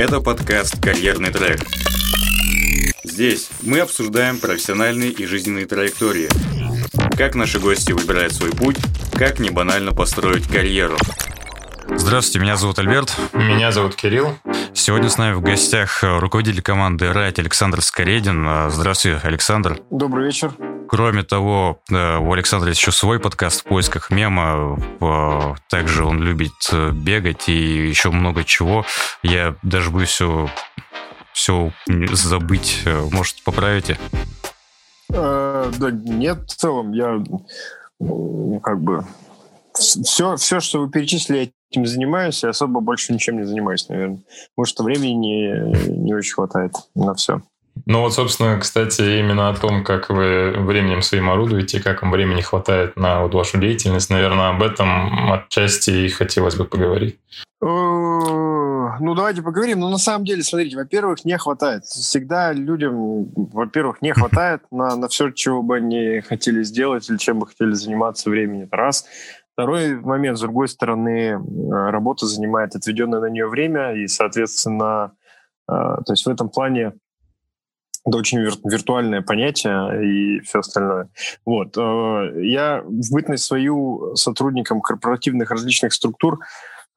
Это подкаст «Карьерный трек». Здесь мы обсуждаем профессиональные и жизненные траектории. Как наши гости выбирают свой путь, как не банально построить карьеру. Здравствуйте, меня зовут Альберт. Меня зовут Кирилл. Сегодня с нами в гостях руководитель команды «Райт» Александр Скоредин. Здравствуйте, Александр. Добрый вечер. Кроме того, у Александра есть еще свой подкаст в поисках мема. Также он любит э, бегать и еще много чего. Я даже бы все, все забыть. Э, может, поправите? Э, да нет, в целом я как бы все, все, что вы перечислили, этим занимаюсь, и особо больше ничем не занимаюсь, наверное. Может, времени не, не очень хватает на все. Ну вот, собственно, кстати, именно о том, как вы временем своим орудуете, как вам времени хватает на вот вашу деятельность, наверное, об этом отчасти и хотелось бы поговорить. Э, ну, давайте поговорим. Но ну, на самом деле, смотрите, во-первых, не хватает. Всегда людям, во-первых, не хватает на, на все, чего бы они хотели сделать или чем бы хотели заниматься времени. Это раз. Второй момент, с другой стороны, работа занимает отведенное на нее время, и, соответственно, э, то есть в этом плане это очень вир- виртуальное понятие и все остальное. Вот. Э, я в бытность свою сотрудником корпоративных различных структур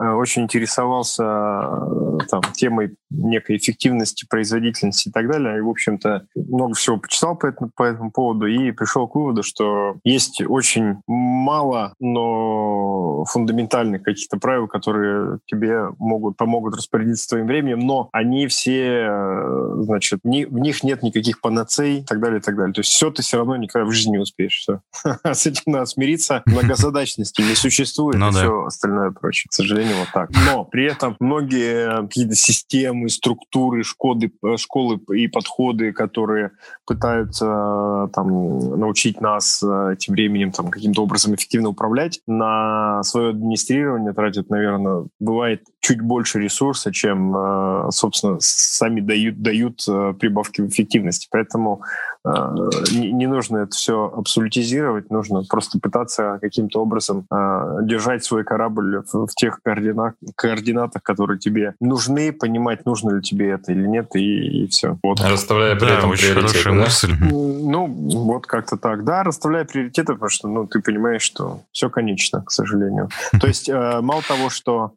Э, очень интересовался э, там, темой некой эффективности, производительности и так далее. И, в общем-то, много всего почитал по этому, по этому поводу и пришел к выводу, что есть очень мало, но фундаментальных каких-то правил, которые тебе могут, помогут распорядиться твоим временем, но они все, э, значит, ни, в них нет никаких панацей и так далее, и так далее. То есть все ты все равно никогда в жизни не успеешь. Все. С этим надо смириться. Многозадачности не существует ну, и да. все остальное прочее, к сожалению вот так. Но при этом многие какие-то системы, структуры, школы, школы и подходы, которые пытаются там, научить нас э, тем временем там, каким-то образом эффективно управлять, на свое администрирование тратят, наверное, бывает чуть больше ресурса, чем, э, собственно, сами дают, дают э, прибавки в эффективности. Поэтому не, не нужно это все абсолютизировать, нужно просто пытаться каким-то образом держать свой корабль в, в тех координат, координатах, которые тебе нужны, понимать, нужно ли тебе это или нет, и, и все. Вот. Расставляя при да, этом очень хорошая да? мысль. Ну, вот как-то так. Да, расставляя приоритеты, потому что ну, ты понимаешь, что все конечно, к сожалению. То есть э, мало того, что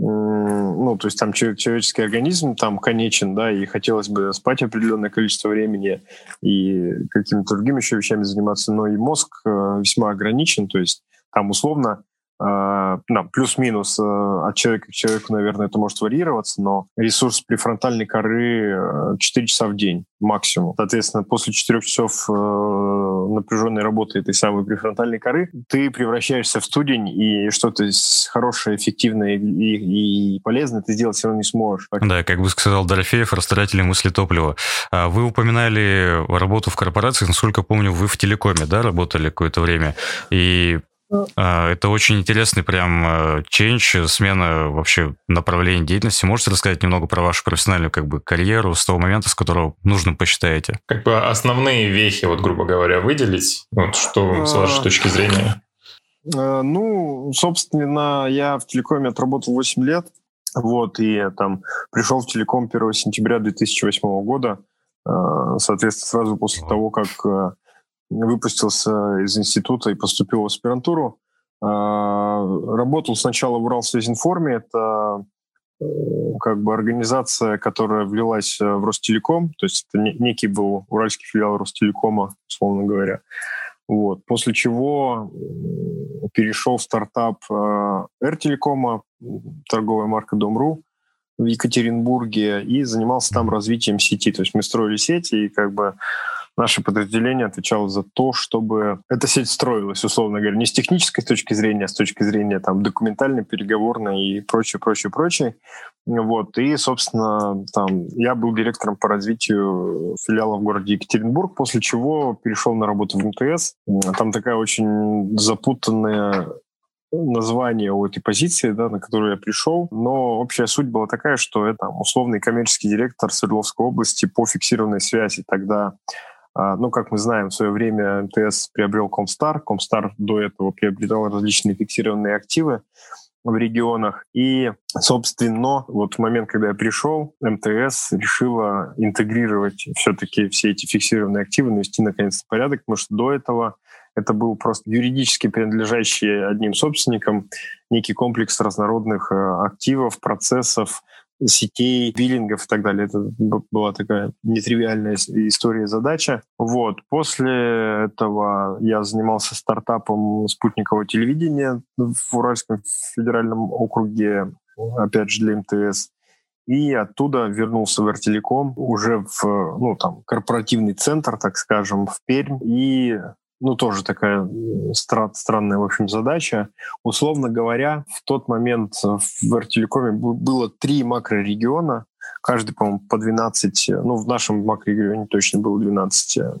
ну, то есть там человеческий организм там конечен, да, и хотелось бы спать определенное количество времени и какими-то другими еще вещами заниматься, но и мозг э, весьма ограничен, то есть там условно Uh, плюс-минус uh, от человека к человеку, наверное, это может варьироваться, но ресурс префронтальной коры 4 часа в день максимум. Соответственно, после 4 часов uh, напряженной работы этой самой префронтальной коры ты превращаешься в студень, и что-то хорошее, эффективное и, и полезное ты сделать все равно не сможешь. Да, как бы сказал Дорофеев, растратили мысли топлива. А вы упоминали работу в корпорации, насколько помню, вы в телекоме, да, работали какое-то время, и это очень интересный прям ченч, э, смена вообще направления деятельности. Можете рассказать немного про вашу профессиональную как бы карьеру с того момента, с которого нужным посчитаете? Как бы основные вехи, вот грубо говоря, выделить, вот что с вашей а, точки зрения? Э, ну, собственно, я в телекоме отработал 8 лет, вот, и там пришел в телеком 1 сентября 2008 года, э, соответственно, сразу после того, как выпустился из института и поступил в аспирантуру. А, работал сначала в Уралсвязинформе, это э, как бы организация, которая влилась в Ростелеком, то есть это некий был уральский филиал Ростелекома, условно говоря. Вот. После чего перешел в стартап э, торговая марка Дом.ру в Екатеринбурге, и занимался там развитием сети. То есть мы строили сети, и как бы наше подразделение отвечало за то, чтобы эта сеть строилась, условно говоря, не с технической точки зрения, а с точки зрения там, документальной, переговорной и прочее, прочее, прочее. Вот. И, собственно, там, я был директором по развитию филиала в городе Екатеринбург, после чего перешел на работу в МТС. Там такая очень запутанная название у этой позиции, да, на которую я пришел, но общая суть была такая, что это условный коммерческий директор Свердловской области по фиксированной связи. Тогда ну, как мы знаем, в свое время МТС приобрел Комстар. Комстар до этого приобретал различные фиксированные активы. в регионах. И, собственно, вот в момент, когда я пришел, МТС решила интегрировать все-таки все эти фиксированные активы, навести наконец-то порядок, потому что до этого это был просто юридически принадлежащий одним собственникам некий комплекс разнородных э, активов, процессов, сетей, биллингов и так далее. Это была такая нетривиальная история задача. Вот. После этого я занимался стартапом спутникового телевидения в Уральском федеральном округе, опять же, для МТС. И оттуда вернулся в Артелеком уже в ну, там, корпоративный центр, так скажем, в Пермь. И ну, тоже такая стра- странная, в общем, задача. Условно говоря, в тот момент в Артелекоме было три макрорегиона, каждый, по-моему, по 12, ну, в нашем макрорегионе точно было 12 э,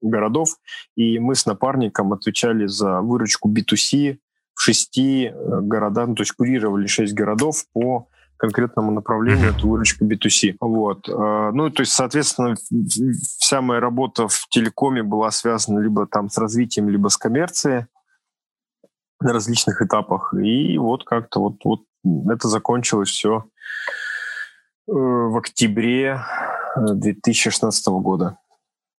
городов, и мы с напарником отвечали за выручку B2C в шести э, городах, ну, то есть курировали шесть городов по конкретному направлению, это выручка B2C. Вот. А, ну, то есть, соответственно, вся моя работа в телекоме была связана либо там с развитием, либо с коммерцией на различных этапах. И вот как-то вот, вот это закончилось все э, в октябре 2016 э, года,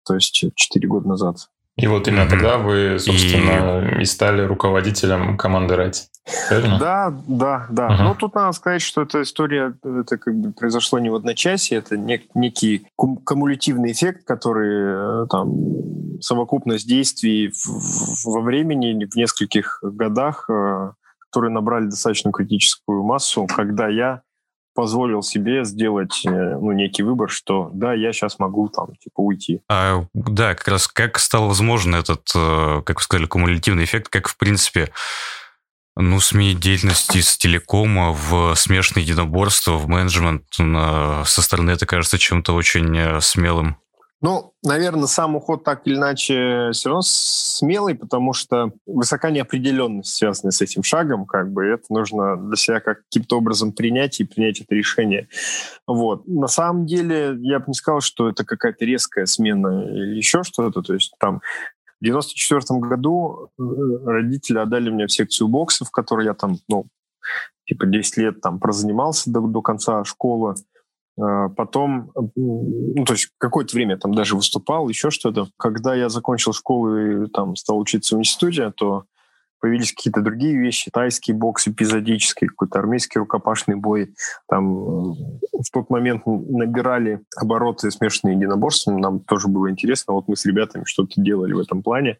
то есть 4 года назад. И вот именно mm-hmm. тогда вы, собственно, и... и стали руководителем команды Райт. Правильно? Да, да, да. Uh-huh. Ну, тут надо сказать, что эта история, это как бы произошло не в одночасье, это нек- некий кум- кумулятивный эффект, который э, там совокупность действий в- во времени, в нескольких годах, э, которые набрали достаточно критическую массу, когда я позволил себе сделать э, ну, некий выбор, что да, я сейчас могу там типа уйти. А, да, как раз как стал возможен этот, э, как вы сказали, кумулятивный эффект, как в принципе ну, сменить деятельность из телекома в смешанное единоборство, в менеджмент со стороны это кажется чем-то очень э, смелым. Ну, наверное, сам уход так или иначе все равно смелый, потому что высока неопределенность, связанная с этим шагом, как бы это нужно для себя как каким-то образом принять и принять это решение. Вот. На самом деле, я бы не сказал, что это какая-то резкая смена или еще что-то. То есть там в 94 году э, родители отдали меня в секцию бокса, в которой я там, ну, типа 10 лет там прозанимался до, до конца школы. А, потом, ну, то есть какое-то время там даже выступал, еще что-то. Когда я закончил школу и там стал учиться в институте, то появились какие-то другие вещи, тайский бокс эпизодический, какой-то армейский рукопашный бой. Там в тот момент набирали обороты смешанные единоборства, нам тоже было интересно. Вот мы с ребятами что-то делали в этом плане.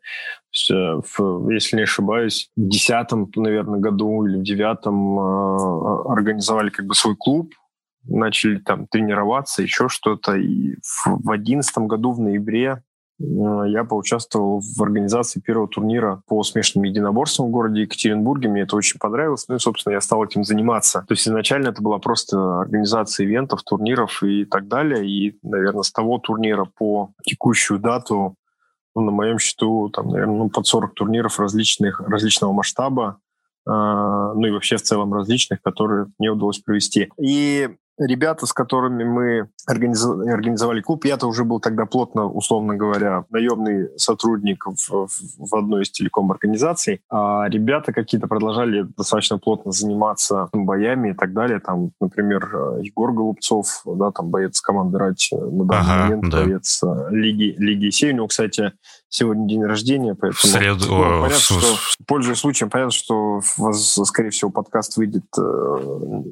есть, э, в, если не ошибаюсь, в десятом, наверное, году или в девятом э, организовали как бы свой клуб, начали там тренироваться, еще что-то. И в одиннадцатом году, в ноябре, э, я поучаствовал в организации первого турнира по смешанным единоборствам в городе Екатеринбурге. Мне это очень понравилось. Ну и, собственно, я стал этим заниматься. То есть изначально это была просто организация ивентов, турниров и так далее. И, наверное, с того турнира по текущую дату ну, на моем счету, там, наверное, ну, под 40 турниров различных, различного масштаба, э, ну и вообще в целом различных, которые мне удалось провести. И ребята, с которыми мы организовали клуб, я-то уже был тогда плотно, условно говоря, наемный сотрудник в, в одной из телеком-организаций, а ребята какие-то продолжали достаточно плотно заниматься боями и так далее. Там, например, Егор Голубцов, да, там боец команды «Рать» на данный ага, момент, да. боец э, Лиги, Лиги Сей. У него, кстати, сегодня день рождения, поэтому... В среду... Ну, понятно, что, пользуясь случаем, понятно, что, скорее всего, подкаст выйдет э,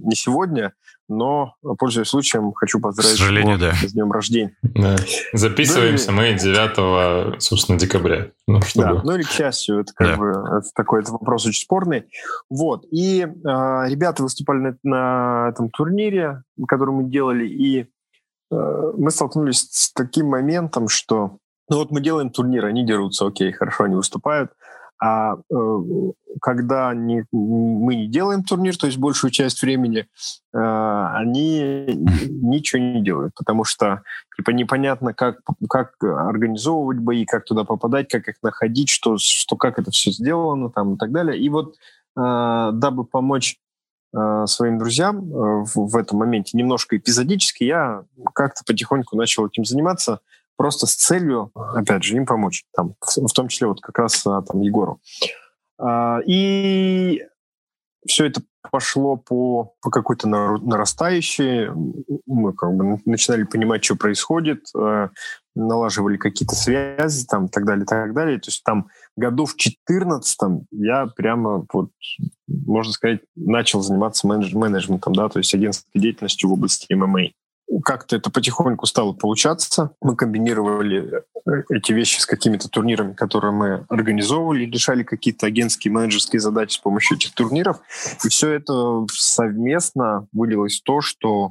не сегодня, но, пользуясь случаем, хочу поздравить К сожалению, да. с днем рождения. Да. Записываемся да, мы 9, собственно, декабря. Ну, чтобы... да, ну или к счастью, это как да. бы это такой это вопрос очень спорный. Вот. И э, ребята выступали на, на этом турнире, который мы делали, и э, мы столкнулись с таким моментом, что ну вот мы делаем турнир, они дерутся, окей, хорошо, они выступают, а э, когда не, мы не делаем турнир, то есть большую часть времени, э, они ничего не делают, потому что типа непонятно, как, как организовывать бои, как туда попадать, как их находить, что, что как это все сделано там, и так далее. И вот э, дабы помочь э, своим друзьям э, в, в этом моменте немножко эпизодически, я как-то потихоньку начал этим заниматься – просто с целью, опять же, им помочь, там, в том числе вот как раз а, там Егору. А, и все это пошло по, по какой-то нарастающей. Мы как бы начинали понимать, что происходит, э, налаживали какие-то связи там, так далее, так далее. То есть там году в 14 я прямо, вот, можно сказать, начал заниматься менедж менеджментом, да, то есть агентской деятельностью в области ММА как-то это потихоньку стало получаться. Мы комбинировали э, эти вещи с какими-то турнирами, которые мы организовывали, решали какие-то агентские менеджерские задачи с помощью этих турниров. И все это совместно вылилось в то, что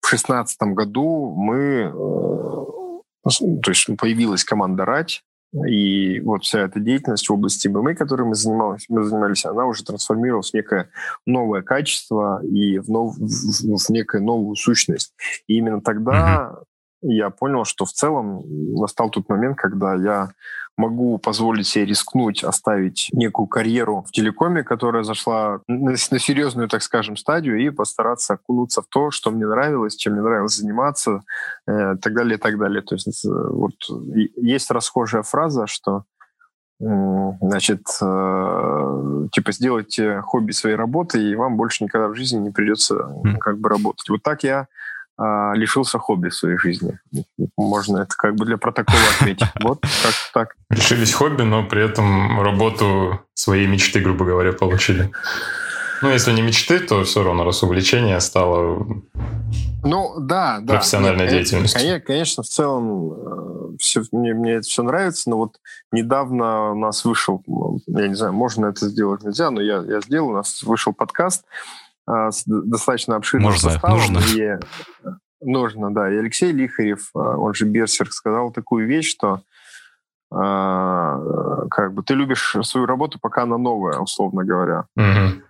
в 2016 году мы, э, то есть появилась команда «Рать», и вот вся эта деятельность в области ММА, которой мы занимались, мы занимались, она уже трансформировалась в некое новое качество и в, нов, в, в некую новую сущность. И именно тогда. Я понял, что в целом настал тот момент, когда я могу позволить себе рискнуть, оставить некую карьеру в телекоме, которая зашла на, на серьезную, так скажем, стадию, и постараться окунуться в то, что мне нравилось, чем мне нравилось заниматься, э, так далее, так далее. То есть э, вот есть расхожая фраза, что значит, э, типа сделайте хобби своей работы, и вам больше никогда в жизни не придется как бы работать. Вот так я а, лишился хобби в своей жизни. Можно это как бы для протокола отметить. Вот как так. Лишились хобби, но при этом работу своей мечты, грубо говоря, получили. Ну, если не мечты, то все равно, раз увлечение стало ну, да, да. профессиональной Нет, деятельностью. Конечно, конечно, в целом э, все, мне, мне это все нравится, но вот недавно у нас вышел, я не знаю, можно это сделать, нельзя, но я, я сделал, у нас вышел подкаст, с достаточно обширным Можно, составом. Нужно. И, э, нужно, да. И Алексей Лихарев, а, он же Берсерк, сказал такую вещь, что э, как бы ты любишь свою работу, пока она новая, условно говоря. Угу.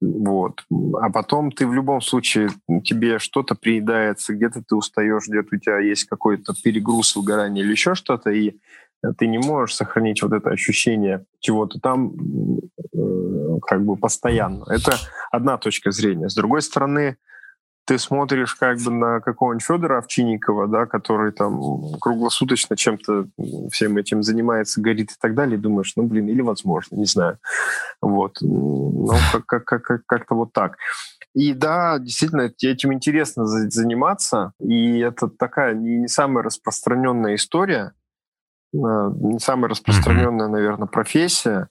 Вот. А потом ты в любом случае, тебе что-то приедается, где-то ты устаешь, где-то у тебя есть какой-то перегруз, выгорание или еще что-то, и ты не можешь сохранить вот это ощущение чего-то там э, как бы постоянно. Это одна точка зрения. С другой стороны, ты смотришь как бы на какого-нибудь Федора Овчинникова, да, который там круглосуточно чем-то всем этим занимается, горит и так далее, и думаешь, ну, блин, или возможно, не знаю. Вот. Ну, как- как- как- как-то вот так. И да, действительно, этим интересно заниматься, и это такая не самая распространенная история, Э, не самая распространенная, наверное, профессия.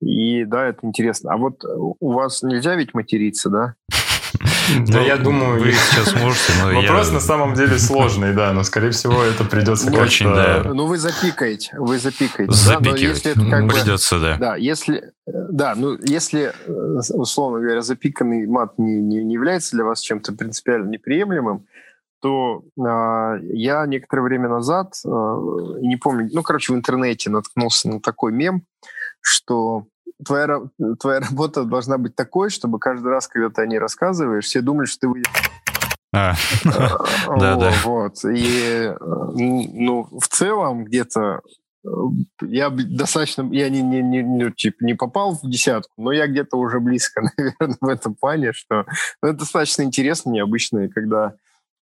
И да, это интересно. А вот у вас нельзя ведь материться, да? Да, я думаю, вы сейчас можете, но Вопрос на самом деле сложный, да, но, скорее всего, это придется Очень, да. Ну, вы запикаете, вы запикаете. Запикивать придется, да. Да, если, да, ну, если, э, условно говоря, запиканный мат не, не, не является для вас чем-то принципиально неприемлемым, то э, я некоторое время назад, э, не помню, ну, короче, в интернете наткнулся на такой мем, что твоя, твоя работа должна быть такой, чтобы каждый раз, когда ты о ней рассказываешь, все думали, что ты а, да, да. Вот. И, ну, в целом, где-то э, я достаточно, я не, не, не, ну, типа, не попал в десятку, но я где-то уже близко, наверное, в этом плане, что ну, это достаточно интересно, необычно, когда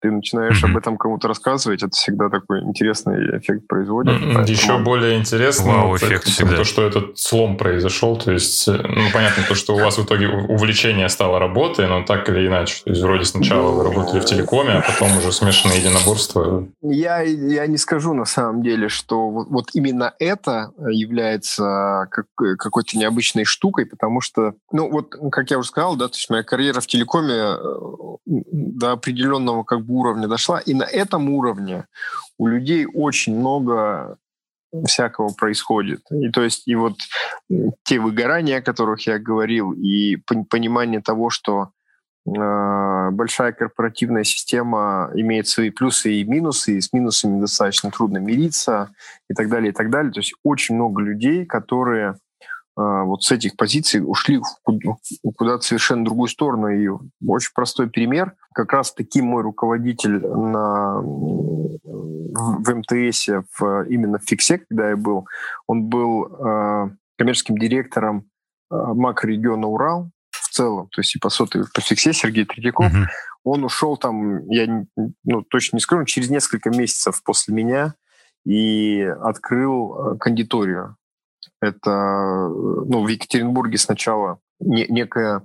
ты начинаешь mm-hmm. об этом кому-то рассказывать, это всегда такой интересный эффект производит. Mm-hmm. Еще более интересно Вау, эффект всегда. то, что этот слом произошел. То есть, э, ну, понятно, то, что у вас в итоге увлечение стало работой, но так или иначе. То есть, вроде сначала вы работали в телекоме, а потом уже смешанное единоборство. Я, я не скажу на самом деле, что вот, вот именно это является как, какой-то необычной штукой, потому что, ну, вот, как я уже сказал, да, то есть моя карьера в телекоме э, до определенного как бы уровня дошла, и на этом уровне у людей очень много всякого происходит. И то есть и вот те выгорания, о которых я говорил, и понимание того, что э, большая корпоративная система имеет свои плюсы и минусы, и с минусами достаточно трудно мириться, и так далее, и так далее. То есть очень много людей, которые вот с этих позиций ушли куда-то совершенно другую сторону. И очень простой пример. Как раз таки мой руководитель на, в МТС, в, именно в Фиксе, когда я был, он был э, коммерческим директором э, макрорегиона Урал в целом, то есть и по сотой, по Фиксе Сергей Третьяков. Uh-huh. Он ушел там, я ну, точно не скажу, через несколько месяцев после меня и открыл кондиторию это ну, в Екатеринбурге сначала не, некая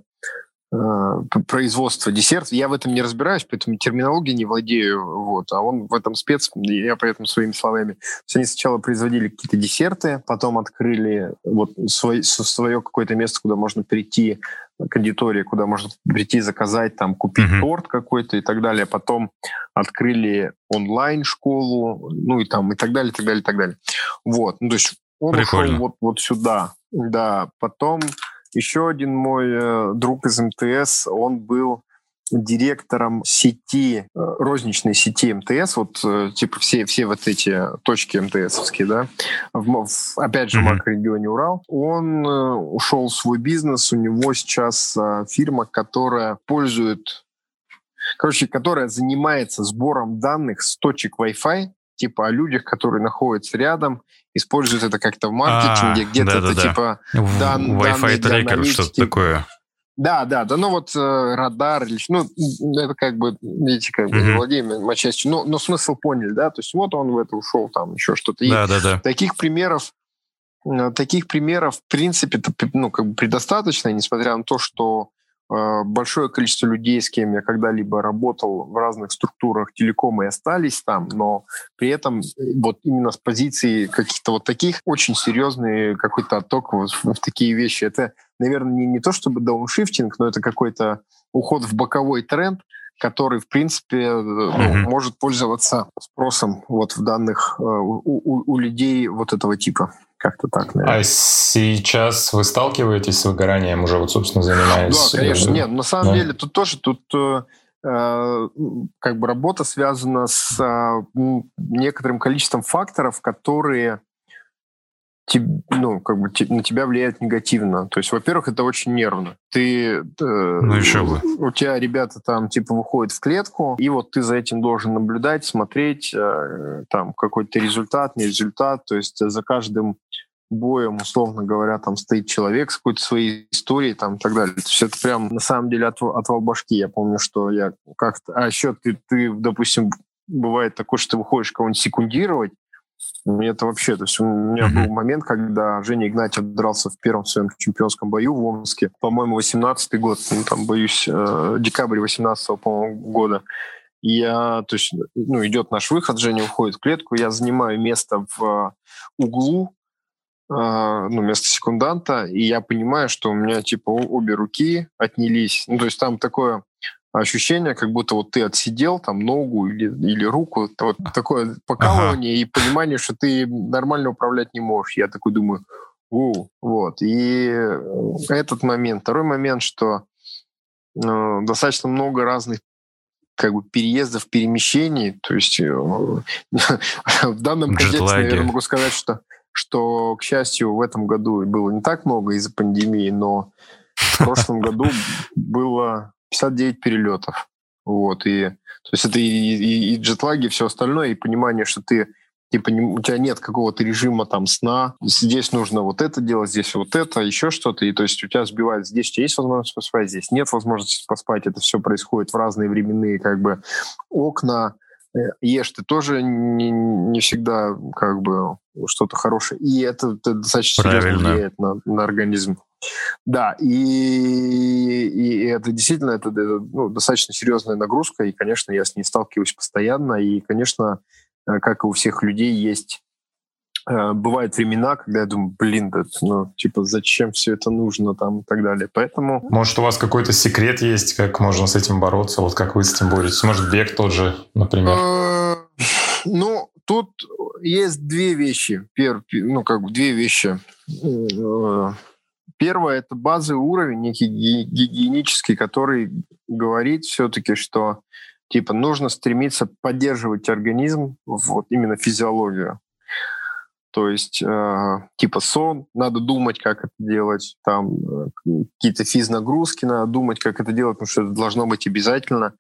Э, производства десертов. Я в этом не разбираюсь, поэтому терминологией не владею. Вот. А он в этом спец, я поэтому своими словами. Они сначала производили какие-то десерты, потом открыли вот свой, свое какое-то место, куда можно прийти, кондитория, куда можно прийти, заказать, там, купить mm-hmm. торт какой-то и так далее. Потом открыли онлайн-школу, ну и там, и так далее, и так далее, и так далее. Вот. Ну, то есть он Прикольно. ушел вот, вот сюда. Да. Потом еще один мой э, друг из МТС, он был директором сети, э, розничной сети МТС, вот э, типа все, все вот эти точки МТСовские, да, в, в, опять же в макрорегионе Урал, он ушел в свой бизнес, у него сейчас фирма, которая пользует, короче, которая занимается сбором данных с точек Wi-Fi, типа о людях, которые находятся рядом, используют это как-то в маркетинге, а, где-то это типа дан, Wi-Fi трекер, что-то такое. Да, да, да, ну вот э, радар, ну, это как бы, видите, как бы mm-hmm. владеем отчасти, но, но смысл поняли, да, то есть вот он в это ушел, там еще что-то. Да, да, да. Таких примеров, э, таких примеров, в принципе, ну, как бы предостаточно, несмотря на то, что большое количество людей, с кем я когда-либо работал в разных структурах телекома и остались там, но при этом э, вот именно с позиции каких-то вот таких очень серьезный какой-то отток вот в, в такие вещи. Это, наверное, не, не то чтобы дауншифтинг, но это какой-то уход в боковой тренд, который, в принципе, э, ну, mm-hmm. может пользоваться спросом вот в данных у, у, у людей вот этого типа. Как-то так, наверное. А сейчас вы сталкиваетесь с выгоранием, уже вот, собственно, занимаетесь? Да, конечно. Нет, на самом да. деле тут тоже тут э, э как бы работа связана с э, некоторым количеством факторов, которые ну, как бы на тебя влияет негативно. То есть, во-первых, это очень нервно. Ты, э, ну еще бы. У тебя ребята там типа выходят в клетку, и вот ты за этим должен наблюдать, смотреть, э, там какой-то результат, не результат. То есть за каждым боем, условно говоря, там стоит человек с какой-то своей историей там и так далее. То есть это прям на самом деле от, отвал башки. Я помню, что я как-то... А еще ты, ты, допустим, бывает такое, что ты выходишь кого-нибудь секундировать, это вообще, то есть у меня mm-hmm. был момент, когда Женя Игнатьев дрался в первом своем чемпионском бою в Омске, по-моему, 18-й год, ну, там, боюсь, э, декабрь 18-го, по-моему, года. И я, то есть, ну, идет наш выход, Женя уходит в клетку, я занимаю место в углу, ну, место секунданта, и я понимаю, что у меня, типа, обе руки отнялись. Ну, то есть там такое ощущение, как будто вот ты отсидел там ногу или, или руку, вот такое покалывание ага. и понимание, что ты нормально управлять не можешь. Я такой думаю, у, вот. И этот момент. Второй момент, что э, достаточно много разных как бы переездов, перемещений. То есть э, в данном контексте, наверное, могу сказать, что, что, к счастью, в этом году было не так много из-за пандемии, но в прошлом году было 59 перелетов. Вот, и то есть это и, и, и джетлаги, и все остальное, и понимание, что ты типа у тебя нет какого-то режима там сна, здесь нужно вот это делать, здесь вот это, еще что-то, и то есть у тебя сбивает, здесь у тебя есть возможность поспать, здесь нет возможности поспать, это все происходит в разные временные как бы окна, ешь ты тоже не, не всегда как бы что-то хорошее, и это, это достаточно Правильно. серьезно влияет на, на организм. Да, и, и это действительно это, это ну, достаточно серьезная нагрузка, и, конечно, я с ней сталкиваюсь постоянно, и, конечно, э, как и у всех людей, есть бывают времена, когда я думаю, блин, да, ну, типа, зачем все это нужно там и так далее. Поэтому... Может, у вас какой-то секрет есть, как можно с этим бороться, вот как вы с этим боретесь? Может, бег тот же, например? Э, ну, тут есть две вещи. Первое, ну, как бы две вещи. Первое – это базовый уровень, некий гигиенический, который говорит все-таки, что типа нужно стремиться поддерживать организм, вот именно физиологию. То есть э, типа сон, надо думать, как это делать, там э, какие-то физнагрузки, надо думать, как это делать, потому что это должно быть обязательно.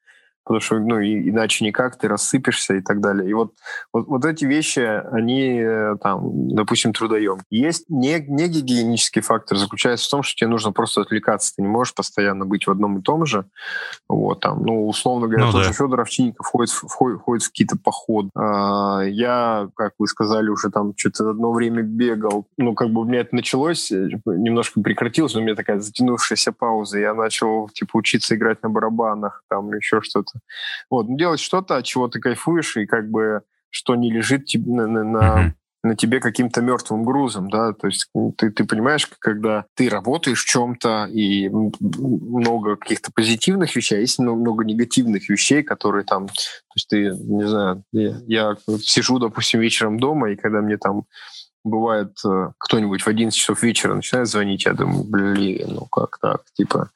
Потому что, ну, и, иначе никак, ты рассыпешься и так далее. И вот, вот, вот эти вещи, они, э, там, допустим, трудоем. Есть не, не гигиенический фактор, заключается в том, что тебе нужно просто отвлекаться, ты не можешь постоянно быть в одном и том же. Вот, там, ну, условно говоря, ну, тот да. же Федор Овчинников входит, входит, входит в какие-то походы. А, я, как вы сказали, уже там что-то одно время бегал. Ну, как бы у меня это началось, э, немножко прекратилось, но у меня такая затянувшаяся пауза. Я начал, типа, учиться играть на барабанах, там, еще что-то. Вот, ну, делать что-то, от чего ты кайфуешь, и как бы что не лежит на, на, на, на тебе каким-то мертвым грузом, да, то есть ты, ты понимаешь, когда ты работаешь в чем-то, и много каких-то позитивных вещей, а есть много негативных вещей, которые там, то есть ты, не знаю, я, я сижу, допустим, вечером дома, и когда мне там бывает э, кто-нибудь в 11 часов вечера начинает звонить, я думаю, блин, ну как так, типа,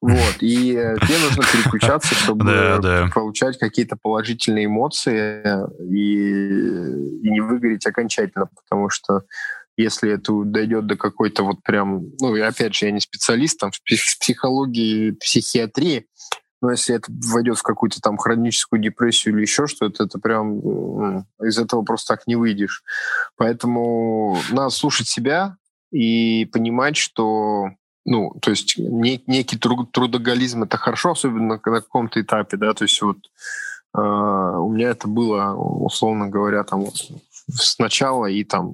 вот, и э, тебе нужно переключаться, чтобы получать какие-то положительные эмоции и, и не выгореть окончательно, потому что если это дойдет до какой-то вот прям, ну, и опять же, я не специалист там в психологии, психиатрии, но если это войдет в какую-то там хроническую депрессию или еще что-то, это прям из этого просто так не выйдешь. Поэтому надо слушать себя и понимать, что ну, то есть не, некий труд, трудоголизм это хорошо, особенно на, каком-то этапе, да, то есть вот э, у меня это было, условно говоря, там сначала и там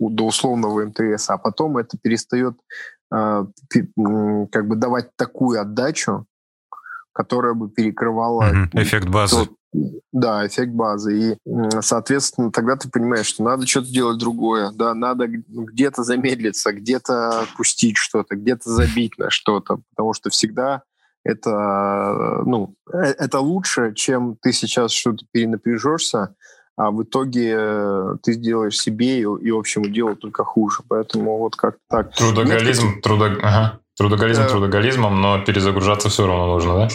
до условного МТС, а потом это перестает э, как бы давать такую отдачу, которая бы перекрывала... Mm-hmm. Эффект базы. Тот, да, эффект базы. И, соответственно, тогда ты понимаешь, что надо что-то делать другое. Да, надо где-то замедлиться, где-то пустить что-то, где-то забить на что-то. Потому что всегда это, ну, э, это лучше, чем ты сейчас что-то перенапряжешься, а в итоге э, ты сделаешь себе и, и общему делу только хуже. Поэтому вот как так. Трудоголизм, Нет, трудо... ага. трудоголизм э... трудоголизмом, но перезагружаться все равно нужно, да?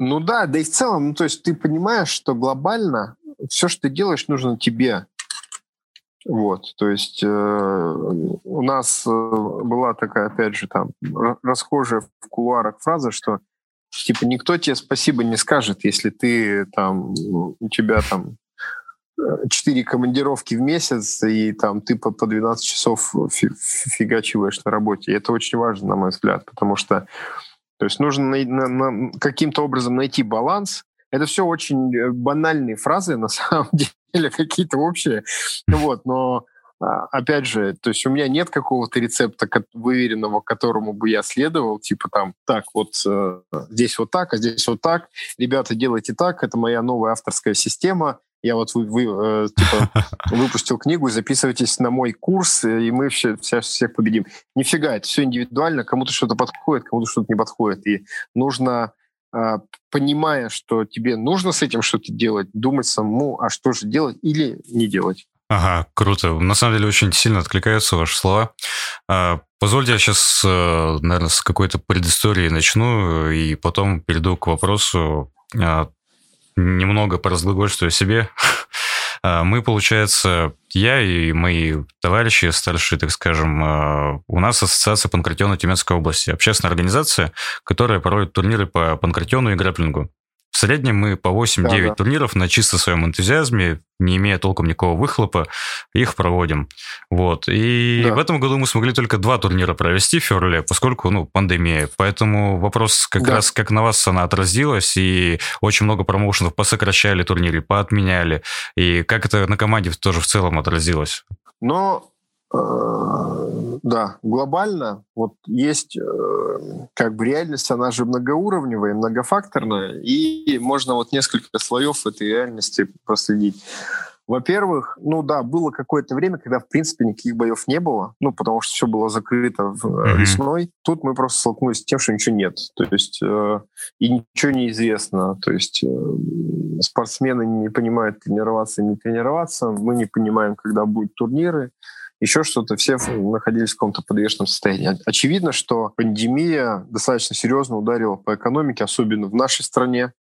Ну да, да и в целом, ну то есть ты понимаешь, что глобально все, что ты делаешь, нужно тебе. Вот, то есть э, у нас э, была такая, опять же, там расхожая в кулуарах фраза, что типа никто тебе спасибо не скажет, если ты там у тебя там четыре командировки в месяц, и там ты по, по 12 часов фигачиваешь на работе. И это очень важно, на мой взгляд, потому что то есть нужно на, на, на, каким-то образом найти баланс. Это все очень э, банальные фразы, на самом деле, какие-то общие. Вот, но а, опять же, то есть у меня нет какого-то рецепта выверенного, которому бы я следовал, типа там, так, вот э, здесь вот так, а здесь вот так. Ребята, делайте так, это моя новая авторская система, я вот вы, вы, э, типа, выпустил книгу, записывайтесь на мой курс, э, и мы все, все, всех победим. Нифига, это все индивидуально, кому-то что-то подходит, кому-то что-то не подходит. И нужно, э, понимая, что тебе нужно с этим что-то делать, думать самому, а что же делать или не делать. Ага, круто. На самом деле очень сильно откликаются ваши слова. А, позвольте я сейчас, э, наверное, с какой-то предыстории начну и потом перейду к вопросу а, немного поразглагольствую себе. А, мы, получается, я и мои товарищи старшие, так скажем, а, у нас Ассоциация панкратиона Тюменской области, общественная организация, которая проводит турниры по панкратиону и грэплингу. В среднем мы по 8-9 да, да. турниров на чисто своем энтузиазме, не имея толком никакого выхлопа, их проводим. Вот. И да. в этом году мы смогли только два турнира провести в феврале, поскольку, ну, пандемия. Поэтому вопрос как да. раз, как на вас она отразилась, и очень много промоушенов посокращали турниры, поотменяли. И как это на команде тоже в целом отразилось? Э, да, глобально вот есть э, как бы реальность, она же многоуровневая, многофакторная, и можно вот несколько слоев этой реальности проследить. Во-первых, ну да, было какое-то время, когда в принципе никаких боев не было, ну потому что все было закрыто mm-hmm. весной. Тут мы просто столкнулись с тем, что ничего нет, то есть э, и ничего не известно, то есть э, спортсмены не понимают тренироваться, не тренироваться, мы не понимаем, когда будут турниры еще что-то, все находились в каком-то подвешенном состоянии. Очевидно, что пандемия достаточно серьезно ударила по экономике, особенно в нашей стране,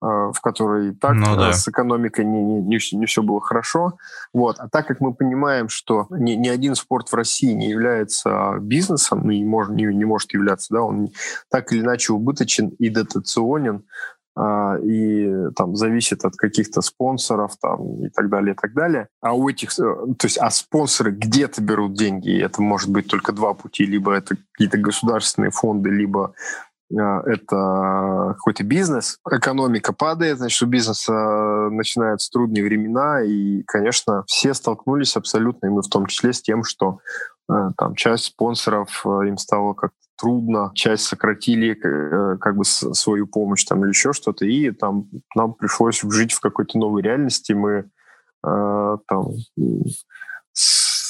а, в которой так ну, да. с экономикой не, не, не, не все было хорошо. Вот. А так как мы понимаем, что ни, ни один спорт в России не является бизнесом, ну, не, может, не, не может являться, да, он так или иначе убыточен и дотационен, и там зависит от каких-то спонсоров там и так далее, и так далее. А у этих, э, то есть, а спонсоры где-то берут деньги, и это может быть только два пути, либо это какие-то государственные фонды, либо а, это какой-то бизнес, экономика падает, значит, у бизнеса начинаются трудные времена, и, конечно, все столкнулись абсолютно, и мы в том числе с тем, что э, там часть спонсоров э, им стало как трудно, часть сократили э, как бы свою помощь там или еще что-то, и там нам пришлось жить в какой-то новой реальности. Мы э, там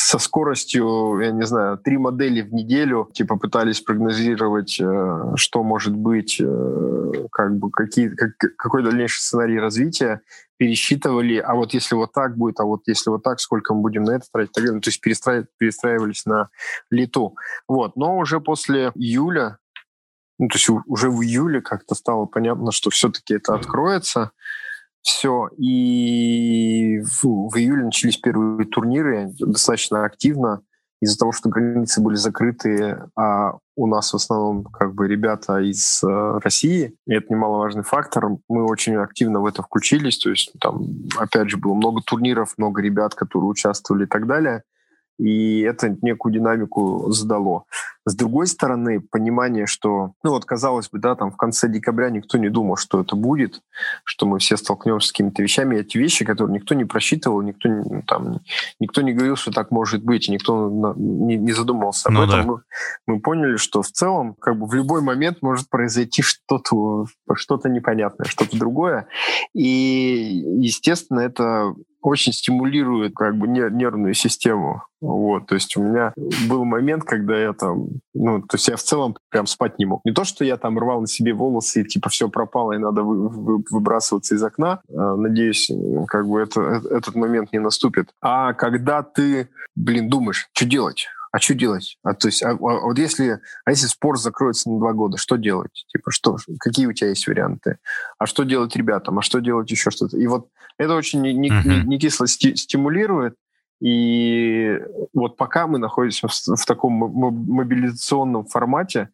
со скоростью, я не знаю, три модели в неделю, типа пытались прогнозировать, э, что может быть, э, как бы какие, как, какой дальнейший сценарий развития, пересчитывали, а вот если вот так будет, а вот если вот так, сколько мы будем на это тратить, так далее. Ну, то есть перестраив, перестраивались на лету. Вот. Но уже после июля, ну, то есть уже в июле как-то стало понятно, что все-таки это откроется. Все. И в, в июле начались первые турниры достаточно активно из-за того, что границы были закрыты, а у нас в основном как бы ребята из э, России, и это немаловажный фактор. Мы очень активно в это включились, то есть там, опять же, было много турниров, много ребят, которые участвовали и так далее и это некую динамику задало. С другой стороны, понимание, что, ну вот, казалось бы, да, там в конце декабря никто не думал, что это будет, что мы все столкнемся с какими-то вещами. Эти вещи, которые никто не просчитывал, никто, ну, там, никто не говорил, что так может быть, никто не, не задумался об ну, этом. Да. Мы, мы поняли, что в целом как бы в любой момент может произойти что-то что непонятное, что-то другое. И, естественно, это очень стимулирует как бы нервную систему. Вот, то есть у меня был момент, когда я там, ну, то есть я в целом прям спать не мог. Не то, что я там рвал на себе волосы и типа все пропало и надо вы, вы, выбрасываться из окна. А, надеюсь, как бы это, э, этот момент не наступит. А когда ты, блин, думаешь, что делать? А что делать? А, то есть, а, а, вот если, а если спор закроется на два года, что делать? Типа, что, какие у тебя есть варианты? А что делать ребятам? А что делать еще что-то? И вот это очень не, не, не, не кисло стимулирует. И вот пока мы находимся в, в таком мобилизационном формате,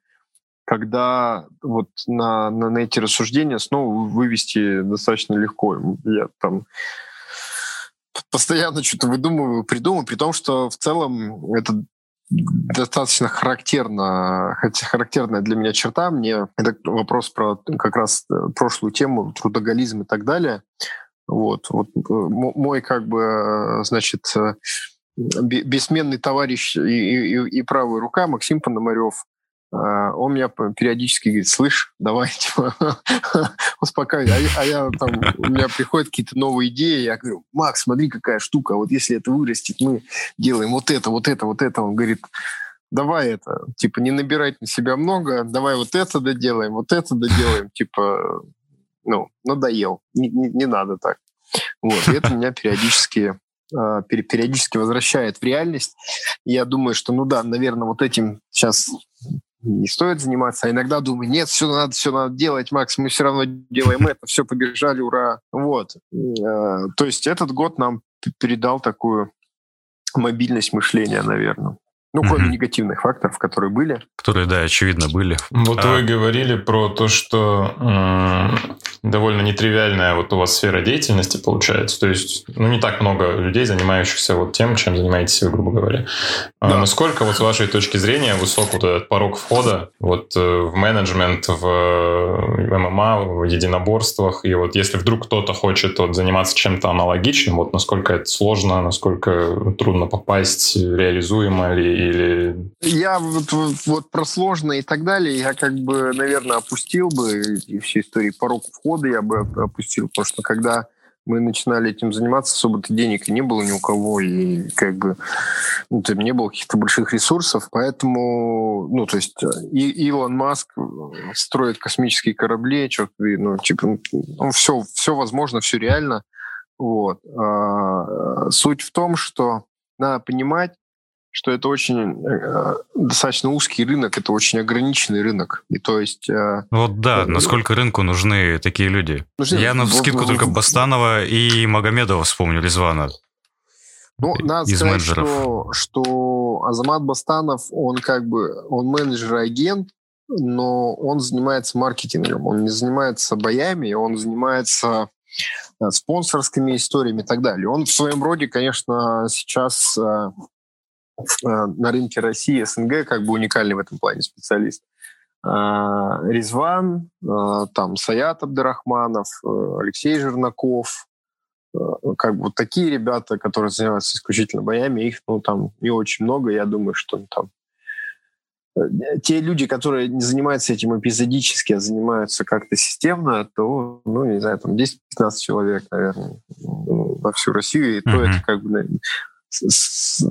когда вот на, на, на эти рассуждения снова вывести достаточно легко. Я там постоянно что-то выдумываю, придумываю, при том, что в целом это достаточно характерно, хотя характерная для меня черта. Мне это вопрос про как раз э, прошлую тему, трудоголизм и так далее. Вот, вот э, мой как бы, э, значит, бессменный товарищ и, и, и правая рука Максим Пономарев он меня периодически говорит, слышь, давай, типа, успокаивай. А, а я там, у меня приходят какие-то новые идеи, я говорю, Макс, смотри, какая штука, вот если это вырастет, мы делаем вот это, вот это, вот это. Он говорит, давай это, типа, не набирать на себя много, давай вот это доделаем, вот это доделаем, типа, ну, надоел, не, не, не надо так. Вот, и это меня периодически а, периодически возвращает в реальность. Я думаю, что, ну да, наверное, вот этим сейчас не стоит заниматься, а иногда думаю, нет, все надо, все надо делать, Макс, мы все равно делаем это, все, побежали, ура. Вот. Э, то есть этот год нам передал такую мобильность мышления, наверное. Ну, кроме mm-hmm. негативных факторов, которые были. Которые, да, очевидно, были. Вот а... вы говорили про то, что э, довольно нетривиальная вот у вас сфера деятельности получается. То есть, ну, не так много людей, занимающихся вот тем, чем занимаетесь вы, грубо говоря. А да. насколько вот с вашей точки зрения высок вот этот порог входа вот э, в менеджмент, в, в ММА, в единоборствах? И вот если вдруг кто-то хочет вот заниматься чем-то аналогичным, вот насколько это сложно, насколько трудно попасть, реализуемо ли или... Я вот, вот, вот про сложное и так далее, я как бы, наверное, опустил бы и все истории порог входа я бы опустил, потому что когда мы начинали этим заниматься, особо-то денег и не было ни у кого, и как бы ну, там не было каких-то больших ресурсов, поэтому, ну, то есть и Илон Маск строит космические корабли, черт, ну, типа, ну, все, все возможно, все реально, вот. А, суть в том, что надо понимать, что это очень э, достаточно узкий рынок, это очень ограниченный рынок. И то есть... Э, вот да, э, насколько рынку нужны такие люди? Нужны, Я на скидку в, только в, Бастанова и Магомедова вспомню, Резвана. Ну, надо из сказать, менеджеров. Что, что Азамат Бастанов, он как бы, он менеджер-агент, но он занимается маркетингом, он не занимается боями, он занимается э, спонсорскими историями и так далее. Он в своем роде, конечно, сейчас э, на рынке России, СНГ, как бы уникальный в этом плане специалист. Резван, там Саят Абдурахманов, Алексей Жернаков, как бы вот такие ребята, которые занимаются исключительно боями, их ну, там не очень много. Я думаю, что ну, там Э, те люди, которые не занимаются этим эпизодически, а занимаются как-то системно, то, ну, не знаю, там 10-15 человек, наверное, во всю Россию, и mm-hmm. то это как бы